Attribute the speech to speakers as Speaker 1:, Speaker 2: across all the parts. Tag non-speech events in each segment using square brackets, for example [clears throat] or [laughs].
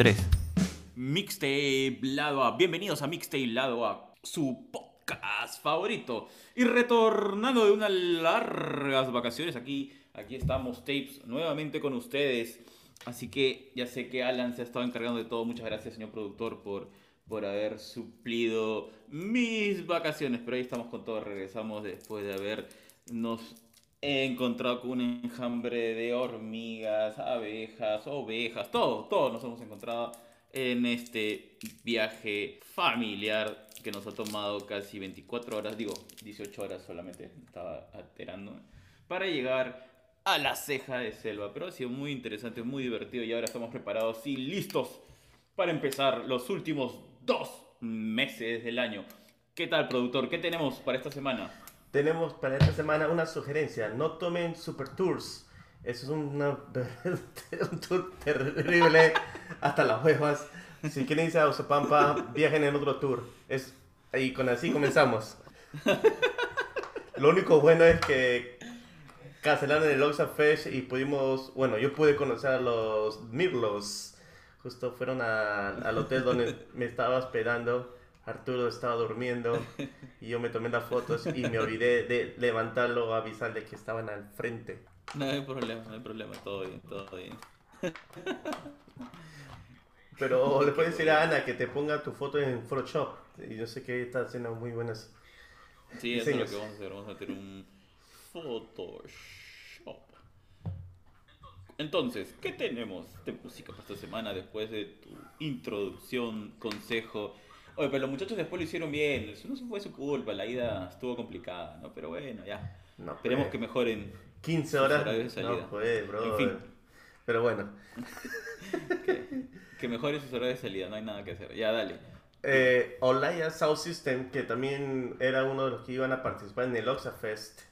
Speaker 1: 3.
Speaker 2: Mixtape Lado. Bienvenidos a Mixtape Lado su podcast favorito. Y retornando de unas largas vacaciones, aquí, aquí estamos, Tapes, nuevamente con ustedes. Así que ya sé que Alan se ha estado encargando de todo. Muchas gracias, señor productor, por, por haber suplido mis vacaciones. Pero ahí estamos con todo. Regresamos después de habernos encontrado con un enjambre de hormigas, abejas, ovejas, todo, todo nos hemos encontrado en este viaje familiar que nos ha tomado casi 24 horas, digo 18 horas solamente, estaba alterando, para llegar a la ceja de selva. Pero ha sido muy interesante, muy divertido y ahora estamos preparados y listos para empezar los últimos dos meses del año. ¿Qué tal, productor? ¿Qué tenemos para esta semana?
Speaker 3: Tenemos para esta semana una sugerencia. No tomen super tours. Eso es una, [laughs] un tour terrible hasta las huevas. Si quieren irse a Osapampa, viajen en otro tour. Es, y con así comenzamos. Lo único bueno es que cancelaron el Oxa Fest y pudimos, bueno, yo pude conocer a los Mirlos. Justo fueron a- al hotel donde me estaba esperando. Arturo estaba durmiendo y yo me tomé las fotos y me olvidé de levantarlo, avisarle que estaban al frente.
Speaker 2: No hay problema, no hay problema, todo bien, todo bien.
Speaker 3: Pero le puedes decir a [laughs] Ana que te ponga tu foto en Photoshop. Y yo sé que está haciendo muy buenas.
Speaker 2: Sí, eso es lo que vamos a hacer. Vamos a meter un Photoshop. Entonces, ¿qué tenemos de música para esta semana después de tu introducción, consejo? Oye, pero los muchachos después lo hicieron bien. Eso no fue su culpa. La ida estuvo complicada, ¿no? Pero bueno, ya.
Speaker 3: No,
Speaker 2: Esperemos que mejoren.
Speaker 3: 15
Speaker 2: sus
Speaker 3: horas.
Speaker 2: de salida.
Speaker 3: No, pues, bro.
Speaker 2: En fin.
Speaker 3: Pero bueno. [laughs]
Speaker 2: Que, que mejoren sus horarios de salida. No hay nada que hacer. Ya, dale.
Speaker 3: Eh, Olaya Sound System, que también era uno de los que iban a participar en el Oxa Fest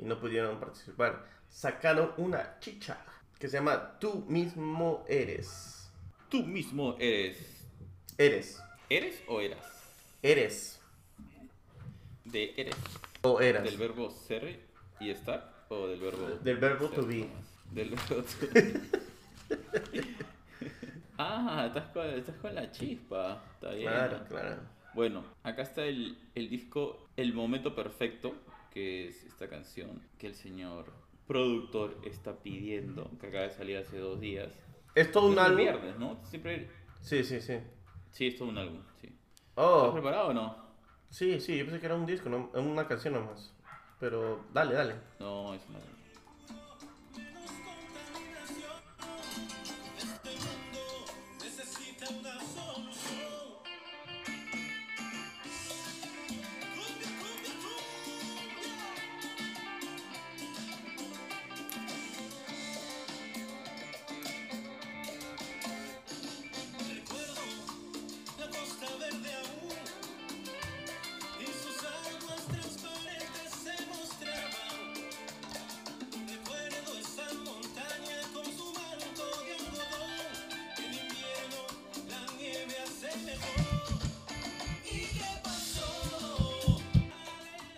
Speaker 3: y no pudieron participar, sacaron una chicha que se llama Tú mismo eres.
Speaker 2: Tú mismo eres.
Speaker 3: Eres.
Speaker 2: ¿Eres o eras?
Speaker 3: Eres.
Speaker 2: De eres.
Speaker 3: O eras.
Speaker 2: ¿Del verbo ser y estar? ¿O del verbo
Speaker 3: Del verbo
Speaker 2: ser
Speaker 3: to be.
Speaker 2: Del verbo to be. [laughs] ah, estás con, estás con la chispa. Está bien.
Speaker 3: Claro, claro.
Speaker 2: Bueno, acá está el, el disco El Momento Perfecto, que es esta canción que el señor productor está pidiendo, que acaba de salir hace dos días.
Speaker 3: ¿Es todo un álbum?
Speaker 2: viernes, ¿no? Siempre...
Speaker 3: Sí, sí, sí.
Speaker 2: Sí, es todo un álbum, sí. ¿Estás
Speaker 3: Oh,
Speaker 2: preparado o no?
Speaker 3: sí, sí, yo pensé que era un disco, no, una canción nomás. Pero dale, dale.
Speaker 2: No, es un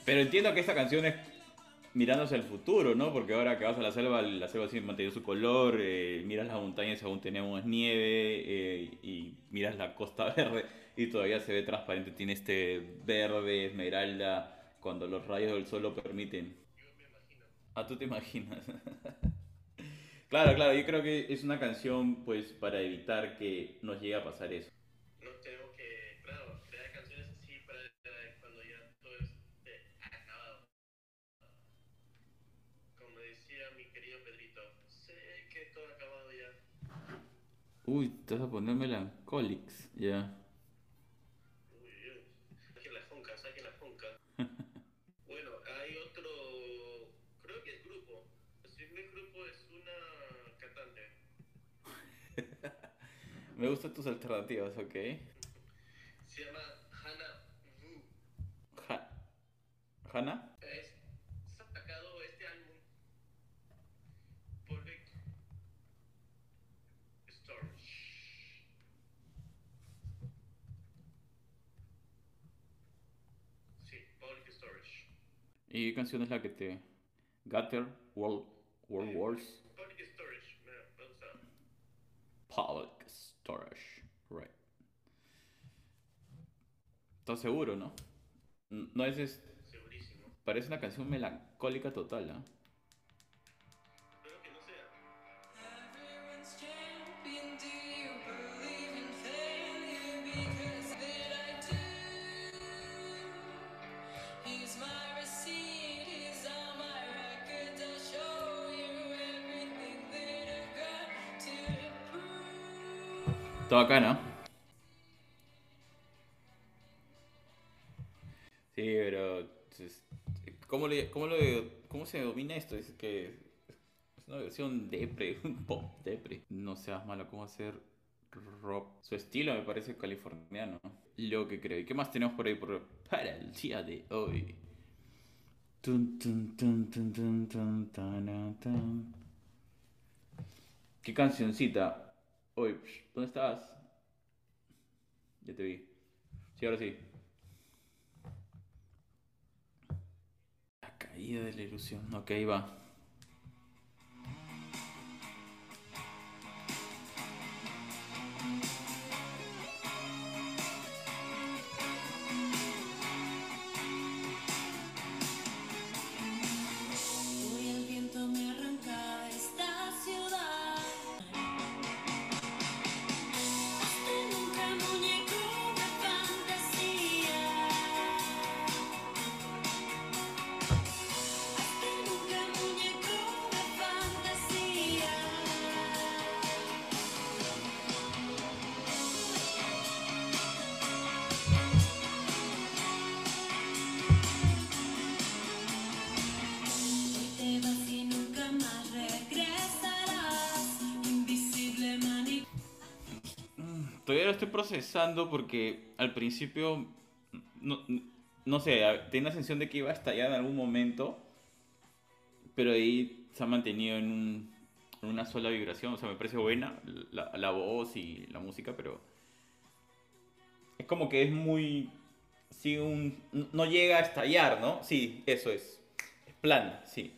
Speaker 2: Pero entiendo que esta canción es mirándose al futuro, ¿no? Porque ahora que vas a la selva, la selva sigue manteniendo su color, eh, miras las montañas y aún tenemos nieve, eh, y miras la costa [laughs] verde y todavía se ve transparente, tiene este verde, esmeralda, cuando los rayos del sol lo permiten. Ah, tú te imaginas. [laughs] claro, claro, yo creo que es una canción pues para evitar que nos llegue a pasar eso.
Speaker 3: No tenemos que, claro, crear canciones así para cuando ya todo esté acabado. Como decía mi querido Que todo ha acabado ya.
Speaker 2: Uy, te vas a poner melancólics, ya.
Speaker 3: Uy, uy. Saquen la funca, saquen la funca. [laughs] bueno, hay otro, creo que es grupo. El primer grupo es una cantante. [laughs]
Speaker 2: Me gustan tus alternativas, ok.
Speaker 3: Se llama Hannah Wu.
Speaker 2: ¿Hannah?
Speaker 3: Es sacado este álbum por Vic Storage. Sí, Public Storage.
Speaker 2: ¿Y qué canción es la que te... Gutter, World, World Wars,
Speaker 3: Public Storage, me, gusta.
Speaker 2: Public Storage. Right. ¿Estás seguro, no? No es,
Speaker 3: Segurísimo.
Speaker 2: Parece una canción melancólica total, ¿ah? Todo acá, ¿no? Sí, pero... ¿Cómo, cómo, ¿Cómo se domina esto? Es que es una versión depre, [laughs] un pop depre. No seas malo, ¿cómo hacer rock? Su estilo me parece californiano. Lo que creo. ¿Y qué más tenemos por ahí por, para el día de hoy? ¿Qué cancioncita? Oye, ¿dónde estás? Ya te vi. Sí, ahora sí. La caída de la ilusión. Ok, va. Estoy procesando porque al principio, no, no sé, tenía la sensación de que iba a estallar en algún momento, pero ahí se ha mantenido en, un- en una sola vibración. O sea, me parece buena la, la voz y la música, pero es como que es muy... Sí, un, no llega a estallar, ¿no? Sí, eso es. Es plana, sí.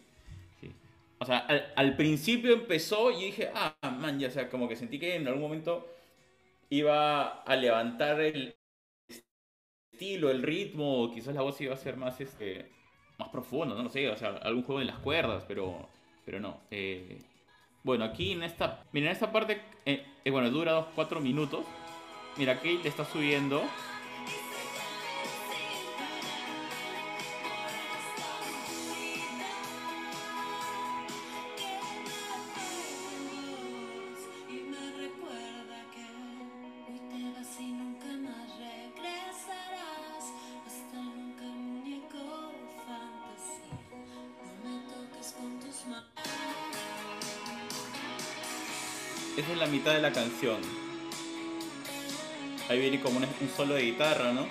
Speaker 2: O sea, al, al principio empezó y dije, ah, man, ya, sea, como que sentí que en algún momento iba a levantar el estilo, el ritmo, quizás la voz iba a ser más, este, más profunda, no lo sé, o sea, algún juego en las cuerdas, pero, pero no. eh, bueno, aquí en esta, mira, en esta parte, eh, eh, bueno, dura dos, cuatro minutos. Mira, aquí le está subiendo.
Speaker 1: De
Speaker 2: la canción. Ahí viene como un, solo de guitarra, ¿no?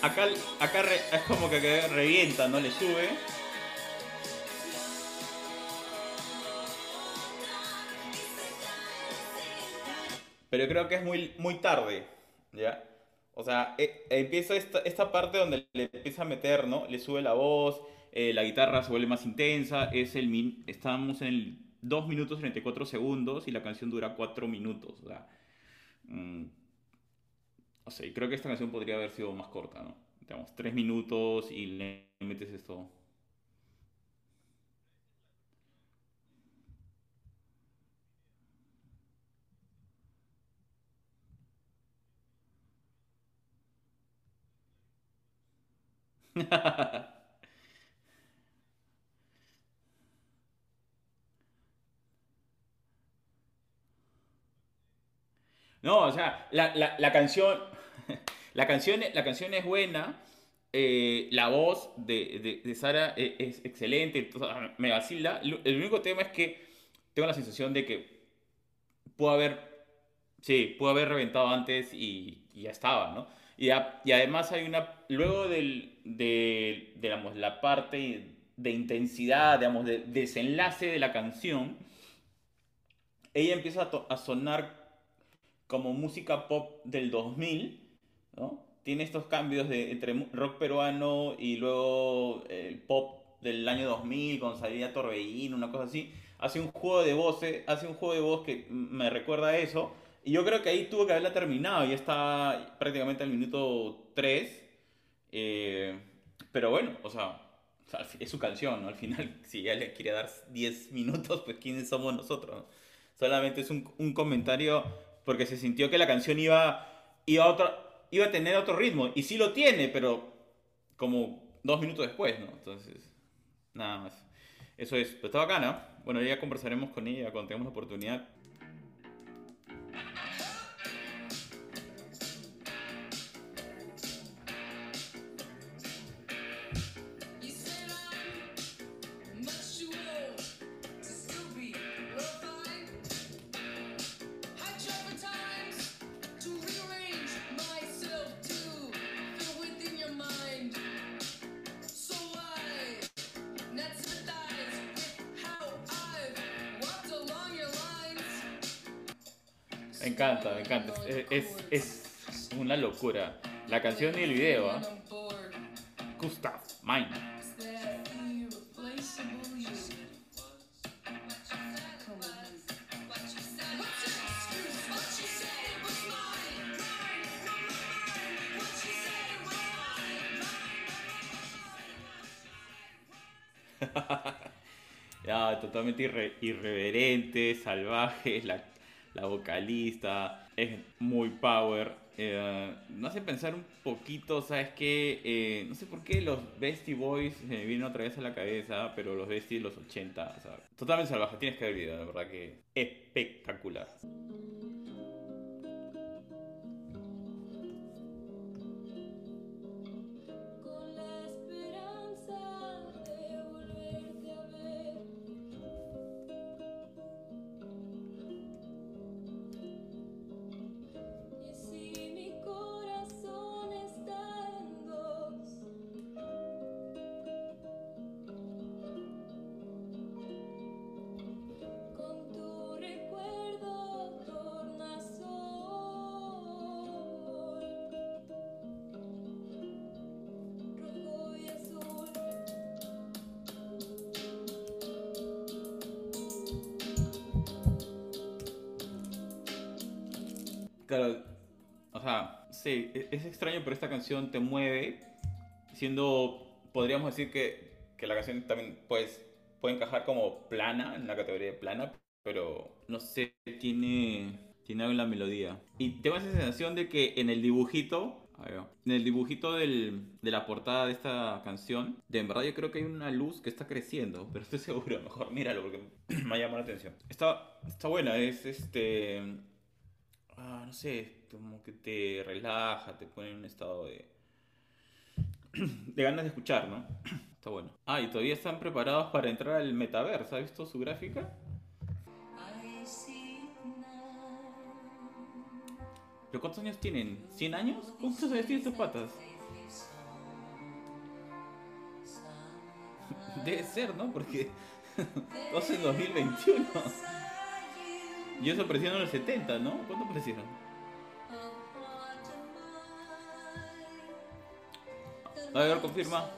Speaker 2: Acá, acá re- es como que revienta, ¿no? Le sube. Pero creo que es muy, muy tarde, ¿ya? O sea, e- empieza esta, esta parte donde le empieza a meter, ¿no? Le sube la voz, eh, la guitarra se vuelve más intensa, es el min- estamos en el 2 minutos 34 segundos y la canción dura 4 minutos, o sea... mm, o sea, creo que esta canción podría haber sido más corta, ¿no? Digamos, 3 minutos y le metes esto. [laughs] No, o sea, la, la- la canción, [laughs] la canción, la canción es buena, eh, la voz de, de, Sara e- es, excelente, me vacila. El único tema es que tengo la sensación de que pudo haber, sí, haber reventado antes y, y ya estaba, ¿no? Y, a- y además hay una, luego del, de, digamos, la parte de intensidad, digamos, de desenlace de la canción, ella empieza a, to- a sonar como música pop del 2000, ¿no? tiene estos cambios de, entre rock peruano y luego el pop del año 2000 con salida Torbellino, una cosa así. Hace un juego de voces, hace un juego de voz que me recuerda a eso. Y yo creo que ahí tuvo que haberla terminado, ya está prácticamente al minuto 3. Eh, pero bueno, o sea, es su canción, ¿no? Al final, [laughs] si ella le quiere dar 10 minutos, pues ¿quiénes somos nosotros? no? Solamente es un, comentario porque se sintió que la canción iba, iba, a iba a tener otro ritmo. Y sí lo tiene, pero como dos minutos después, ¿no? Entonces, nada más. Eso es, pero está bacana. Bueno, ya conversaremos con ella cuando tengamos la oportunidad. Me encanta, me encanta. Es, es, una locura. La canción y el video,
Speaker 1: bored.
Speaker 2: Gustav, mine. [laughs] Totalmente irre- irreverente, salvaje, la, la vocalista, es muy power. eh, me hace pensar un poquito, ¿sabes qué? Eh, no sé por qué los Beastie Boys se me vienen otra vez a la cabeza, pero los Beastie de los 80, o sea, totalmente salvaje, tienes que ver el video, la verdad que espectacular. Claro, o sea, sí, e- es extraño, pero esta canción te mueve, siendo, podríamos decir que, que la canción también pues, puede encajar como plana, en la categoría de plana, pero no sé, tiene, tiene algo en la melodía. Y tengo esa sensación de que en el dibujito, en el dibujito del- de la portada de esta canción, de en verdad yo creo que hay una luz que está creciendo, [laughs] pero estoy seguro, mejor míralo porque [clears throat] me ha llamado la atención. Está, está buena, es este ah, no sé, como que te relaja, te pone en un estado de, de ganas de escuchar, ¿no? [clears throat] Está bueno. Ah, y todavía están preparados para entrar al metaverso. ¿Has visto su gráfica? ¿Pero cuántos años tienen? ¿100 años? ¿Cuántos años tienen estos patas? [laughs] Debe ser, ¿no? Porque [laughs] todos en 2021. Y eso aparecieron en los 70, ¿no? ¿Cuándo aparecieron? A ver, confirma.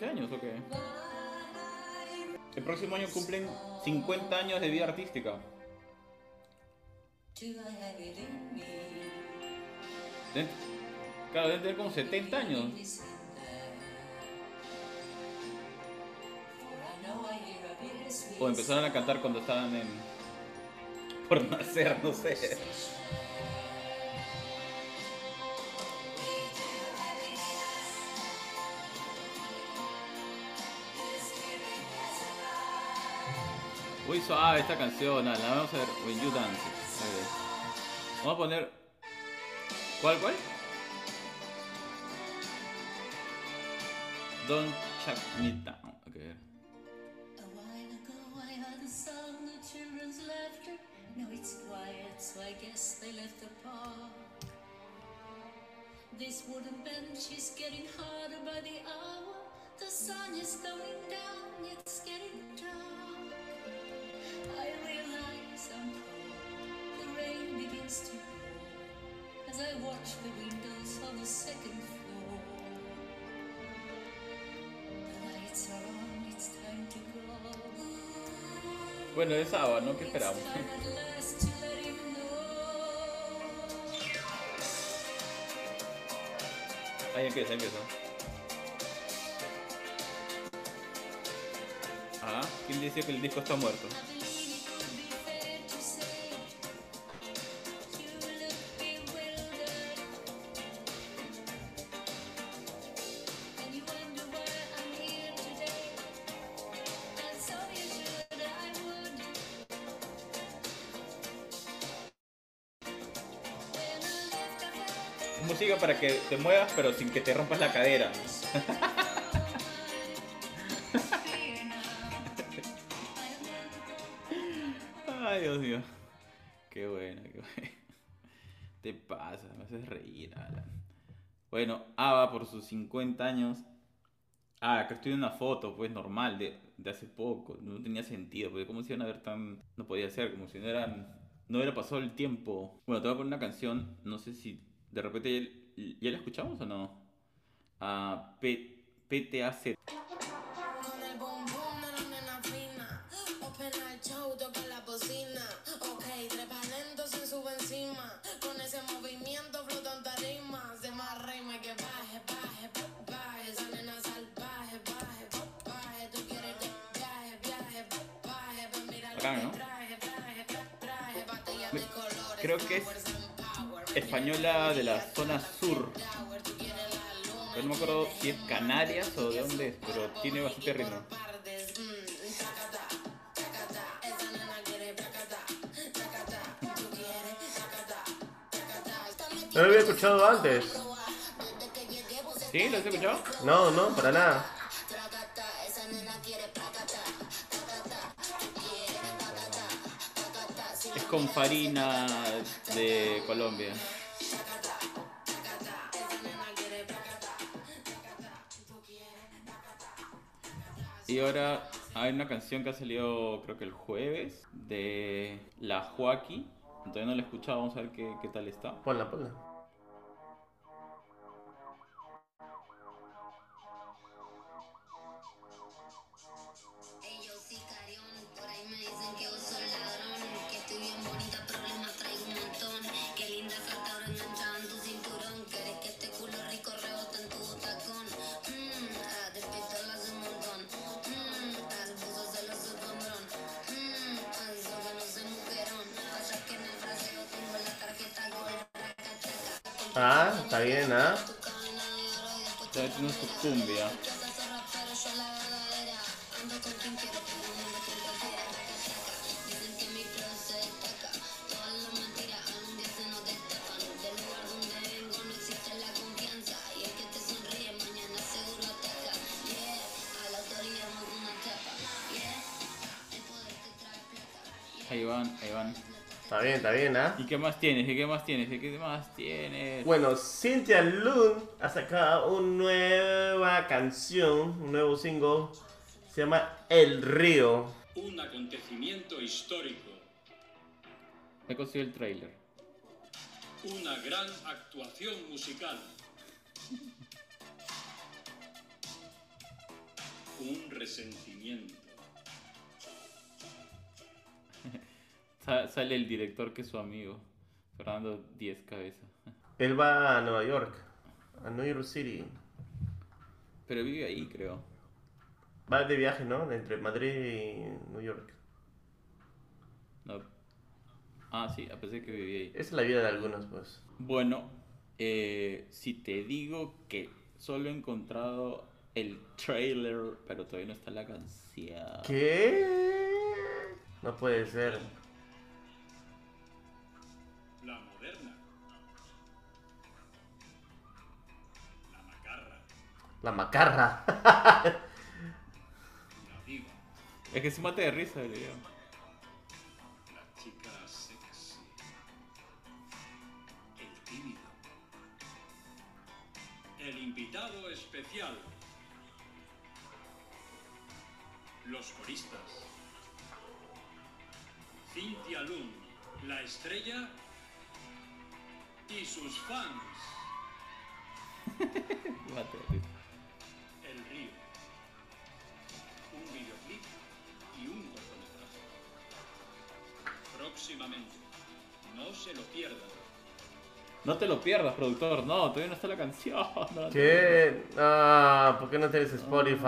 Speaker 2: ¿11 años o qué? El próximo año cumplen 50 años de vida artística. Claro, deben tener como 70 años. O empezaron a cantar cuando estaban en... Por nacer, no sé. Muy suave esta canción, la vamos a ver. When You Dance. Vamos a poner. ¿Cuál, cuál? Don't Chuck Me Down. Ok.
Speaker 1: A while ago I heard the sound of children's laughter. Now it's quiet, so I guess they left the park. This wooden bench is getting harder by the hour. The sun is going down, it's getting dark. I realize I'm cold. The rain begins to pour as I watch the windows on the second floor. The lights are on, it's time to go.
Speaker 2: Bueno, es sábado, ¿no? ¿Qué esperamos? Ahí empieza, empieza. Ah, ¿quién dice que el disco está muerto? Música para que te muevas pero sin que te rompas la cadera. Ay, Dios mío. Qué bueno, qué bueno. Te pasa, me haces reír, Alan. Bueno, Ava por sus 50 años. Ah, acá estoy en una foto, pues normal, de, de hace poco. No tenía sentido, porque cómo se iban a ver tan. No podía ser, como si no eran. No hubiera pasado el tiempo. Bueno, te voy a poner una canción, no sé si de repente ya, ya la escuchamos o no. Ah, P- PTAC.
Speaker 4: Con el boom boom de la nena fina. Open al show, toca la bocina. Ok, trepa lento sin sube encima. Con ese movimiento flotan tarima. Se más rima que baje, baje, baje. Esa nena salvaje, baje, baje. Tú quieres que viaje, viaje, baje. Ven, mira lo
Speaker 2: Bacán,
Speaker 4: que
Speaker 2: ¿no?
Speaker 4: traje, traje, traje. Batallas de colores.
Speaker 2: Creo que es. Española de la zona sur. Pero no me acuerdo si es Canarias o de dónde es, pero tiene bastante ritmo.
Speaker 3: No lo había escuchado antes.
Speaker 2: ¿Sí? ¿Lo has escuchado?
Speaker 3: No, no, para nada.
Speaker 2: Con Farina de Colombia. Y ahora hay una canción que ha salido creo que el jueves de La Joaquí. Todavía no la he escuchado, vamos a ver qué, qué tal está.
Speaker 3: Ponla, ponla.
Speaker 4: Ahí
Speaker 2: van, ahí van.
Speaker 3: Está bien, está bien, ¿ah?
Speaker 2: ¿Y qué más tienes? ¿Y qué más tienes? ¿Y qué más tienes?
Speaker 3: Bueno, Cynthia Loon ha sacado una nueva canción, un nuevo single. Se llama El Río.
Speaker 5: Un acontecimiento histórico,
Speaker 2: He conseguido el trailer.
Speaker 5: una gran actuación musical, un resentimiento,
Speaker 2: sale el director que es su amigo, Fernando Diez Cabeza.
Speaker 3: Él va a Nueva York, a New York City.
Speaker 2: Pero vive ahí, creo.
Speaker 3: Va de viaje, ¿no? Entre Madrid y New York.
Speaker 2: No. Ah, sí, a pesar que vivía ahí.
Speaker 3: Esa es la vida de algunos, pues.
Speaker 2: Bueno, eh, si te digo que solo he encontrado el trailer, pero todavía no está la canción.
Speaker 3: ¿Qué? No puede ser.
Speaker 5: La macarra.
Speaker 3: La [laughs]
Speaker 5: diva.
Speaker 2: Es que se mate de risa, le digo.
Speaker 5: La chica sexy. El tímido. El invitado especial. Los coristas. Cynthia Lund, la estrella y sus fans. [laughs] El río. Un videoclip y un cortometraje. Próximamente. No se lo pierdan.
Speaker 2: No te lo pierdas, productor. No, todavía no está la canción. [laughs] No, no.
Speaker 3: ¿Qué? Ah, ¿por qué no tienes Spotify?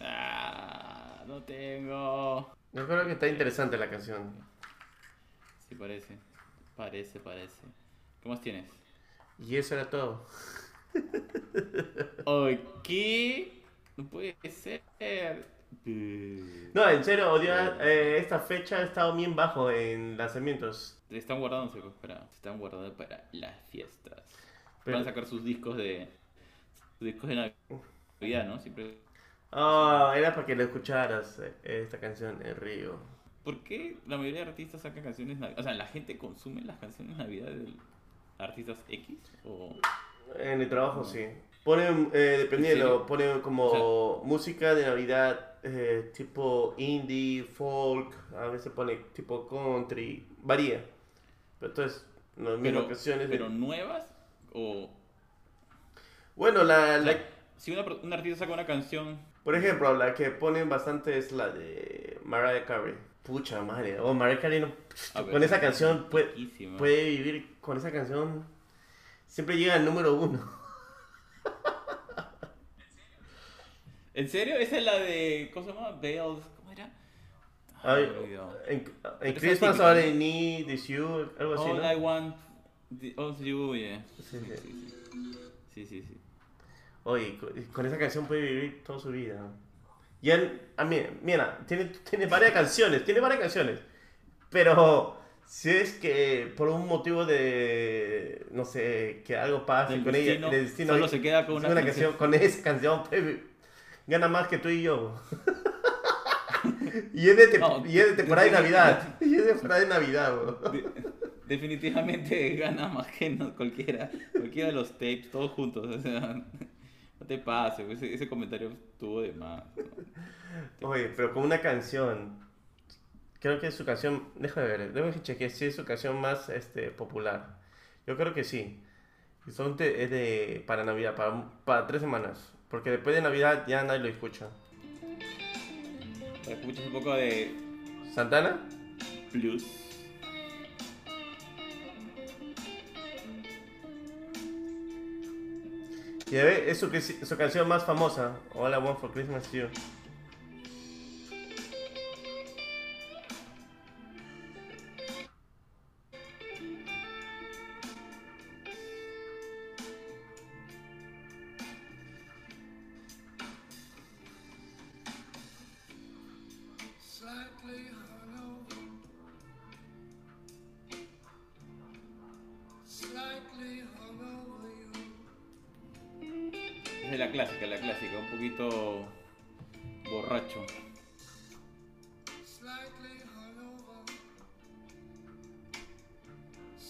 Speaker 2: Ah, no tengo.
Speaker 3: Yo creo que está interesante la canción.
Speaker 2: Sí, parece. Parece, parece. ¿Qué más tienes?
Speaker 3: Y eso era todo.
Speaker 2: Ok. No puede ser. Eh,
Speaker 3: No, en serio, odio, eh, esta fecha ha estado bien bajo en lanzamientos.
Speaker 2: Están guardándose pues, para, se están guardando para las fiestas.
Speaker 3: Pero-
Speaker 2: Van a sacar sus discos de sus discos de Navidad, ¿no? Siempre.
Speaker 3: Ah, era para que lo escucharas eh, esta canción, El Río.
Speaker 2: ¿Por qué la mayoría de artistas sacan canciones navideñas? O sea, ¿la gente consume las canciones de Navidad de artistas X? ¿O
Speaker 3: En el trabajo sí. Ponen, eh, dependiendo,
Speaker 2: serio?
Speaker 3: ponen como música de Navidad eh, tipo indie, folk, a veces pone tipo country, varía. Pero entonces, las mismas
Speaker 2: pero,
Speaker 3: canciones. de-
Speaker 2: pero nuevas? ¿O
Speaker 3: Bueno, la,
Speaker 2: o sea,
Speaker 3: la-
Speaker 2: si una, un artista saca una canción
Speaker 3: por ejemplo, la que ponen bastante es la de Mariah Carey. Pucha madre, oh, Mariah Carey no- con esa canción puede, puede vivir, con esa canción siempre llega al número uno.
Speaker 2: ¿En serio? Esa es la de. ¿Cómo se llama? Bells. ¿Cómo era?
Speaker 3: Ay, en, en Christmas all. I need is you, algo así,
Speaker 2: All
Speaker 3: ¿no?
Speaker 2: I want of you, yeah.
Speaker 3: Sí,
Speaker 2: Sí,
Speaker 3: sí.
Speaker 2: sí, sí.
Speaker 3: Oye, con, con esa canción puede vivir toda su vida. Ya, a mí, mira, tiene, tiene varias canciones, tiene varias canciones. Pero si es que por un motivo de, no sé, que algo pase
Speaker 2: Del
Speaker 3: con
Speaker 2: destino,
Speaker 3: ella, del destino,
Speaker 2: solo se queda con
Speaker 3: es
Speaker 2: una canción.
Speaker 3: Con esa canción [laughs] vi- gana más que tú y yo. [laughs] y, es de te-
Speaker 2: No,
Speaker 3: y es de temporada de Navidad. [laughs] Y es de temporada de Navidad, bro.
Speaker 2: De- definitivamente gana más que no- cualquiera, cualquiera de los tapes, todos juntos. O sea, no te pases, ese, ese comentario estuvo de más. ¿no?
Speaker 3: Oye, pero con una canción. Creo que es su canción. Déjame ver, debo que chequear si es su canción más este, popular. Yo creo que sí. Son de, es de para Navidad, para, para tres semanas. Porque después de Navidad ya nadie lo escucha.
Speaker 2: Escuches un poco de
Speaker 3: ¿Santana?
Speaker 2: blues.
Speaker 3: Y a ver, es su, su canción más famosa. All I Want for Christmas is You.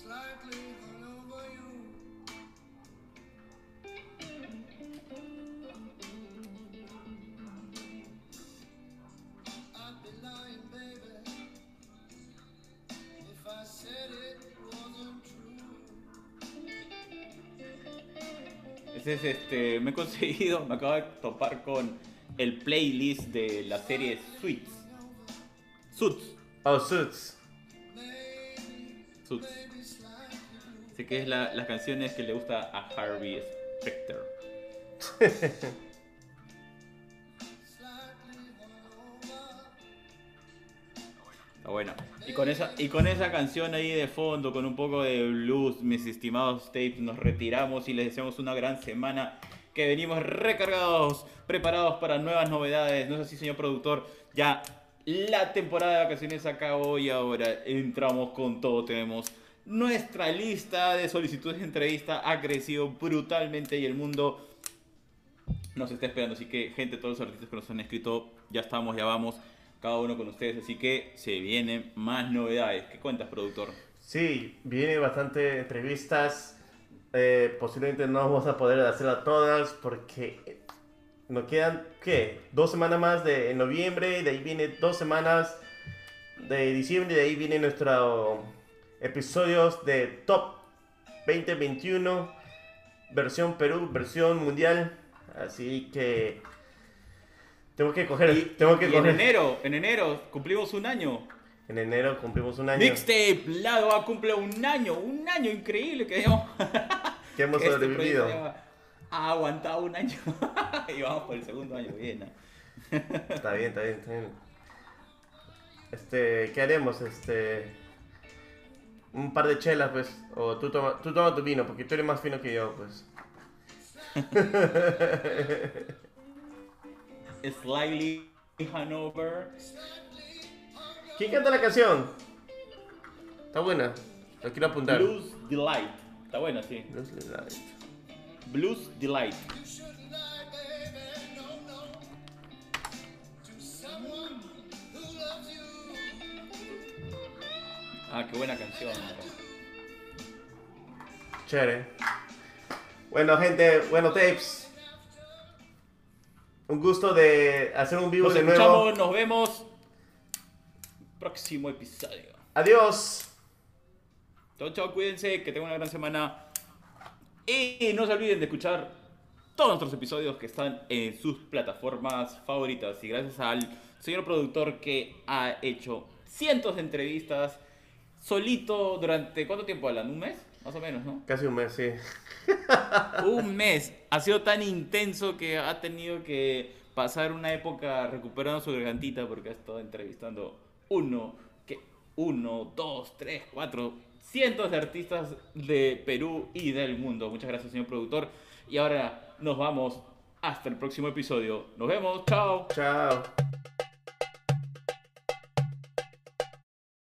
Speaker 6: Slightly hungover you. I'd be lying, baby, if I said it wasn't true.
Speaker 2: Ese es este, me he conseguido, me acabo de topar con el playlist de la serie Suits. Suits.
Speaker 3: Oh, Suits.
Speaker 2: Suits. Que es la- las canciones que le gusta a Harvey Specter. Está bueno. Y con, esa, y con esa canción ahí de fondo, con un poco de blues, mis estimados tapes, nos retiramos y les deseamos una gran semana. Que venimos recargados, preparados para nuevas novedades. No es así, señor productor. Ya La temporada de vacaciones acabó y ahora entramos con todo. Tenemos nuestra lista de solicitudes de entrevista ha crecido brutalmente y el mundo nos está esperando. Así que, gente, todos los artistas que nos han escrito, ya estamos, ya vamos, cada uno con ustedes. Así que se vienen más novedades. ¿Qué cuentas, productor?
Speaker 3: Sí, viene bastante entrevistas. Eh, posiblemente no vamos a poder hacerlas todas porque nos quedan, ¿qué? Dos semanas más de noviembre, y de ahí viene dos semanas de diciembre, de ahí vienen nuestros episodios de Top 2021, versión Perú, versión mundial. Así que tengo que coger, tengo que
Speaker 2: y en enero, en enero cumplimos un año.
Speaker 3: En enero cumplimos un año
Speaker 2: Mixtape, lado A cumple un año, un año increíble que hemos, [laughs]
Speaker 3: que hemos [laughs]
Speaker 2: este
Speaker 3: sobrevivido.
Speaker 2: ha aguantado un año [laughs] y vamos por el segundo año bien. ¿no?
Speaker 3: Está bien, está bien, está bien. Este, ¿qué haremos? Este, un par de chelas, pues. O tú toma, tú toma tu vino, porque tú eres más fino que yo, pues. [laughs]
Speaker 2: Slightly Hanover.
Speaker 3: ¿Quién canta la canción? Está buena. Lo quiero apuntar.
Speaker 2: Blues Delight. Está bueno, sí.
Speaker 3: Blues Delight.
Speaker 2: Blues Delight. Ah, qué buena canción.
Speaker 3: Chévere. Bueno, gente, bueno, tapes. Un gusto de hacer un vivo
Speaker 2: Nos
Speaker 3: de nuevo.
Speaker 2: nos vemos. Próximo episodio.
Speaker 3: Adiós.
Speaker 2: Chao, chao, cuídense, que tengan una gran semana. Y no se olviden de escuchar todos nuestros episodios que están en sus plataformas favoritas. Y gracias al señor productor que ha hecho cientos de entrevistas solito durante ¿cuánto tiempo hablan? ¿Un mes? Más o menos, ¿no?
Speaker 3: Casi un mes, sí.
Speaker 2: Un mes. Ha sido tan intenso que ha tenido que pasar una época recuperando su gargantita porque ha estado entrevistando uno, que uno, dos, tres, cuatro, cientos de artistas de Perú y del mundo. Muchas gracias, señor productor. Y ahora nos vamos hasta el próximo episodio. Nos vemos. Chao.
Speaker 3: Chao.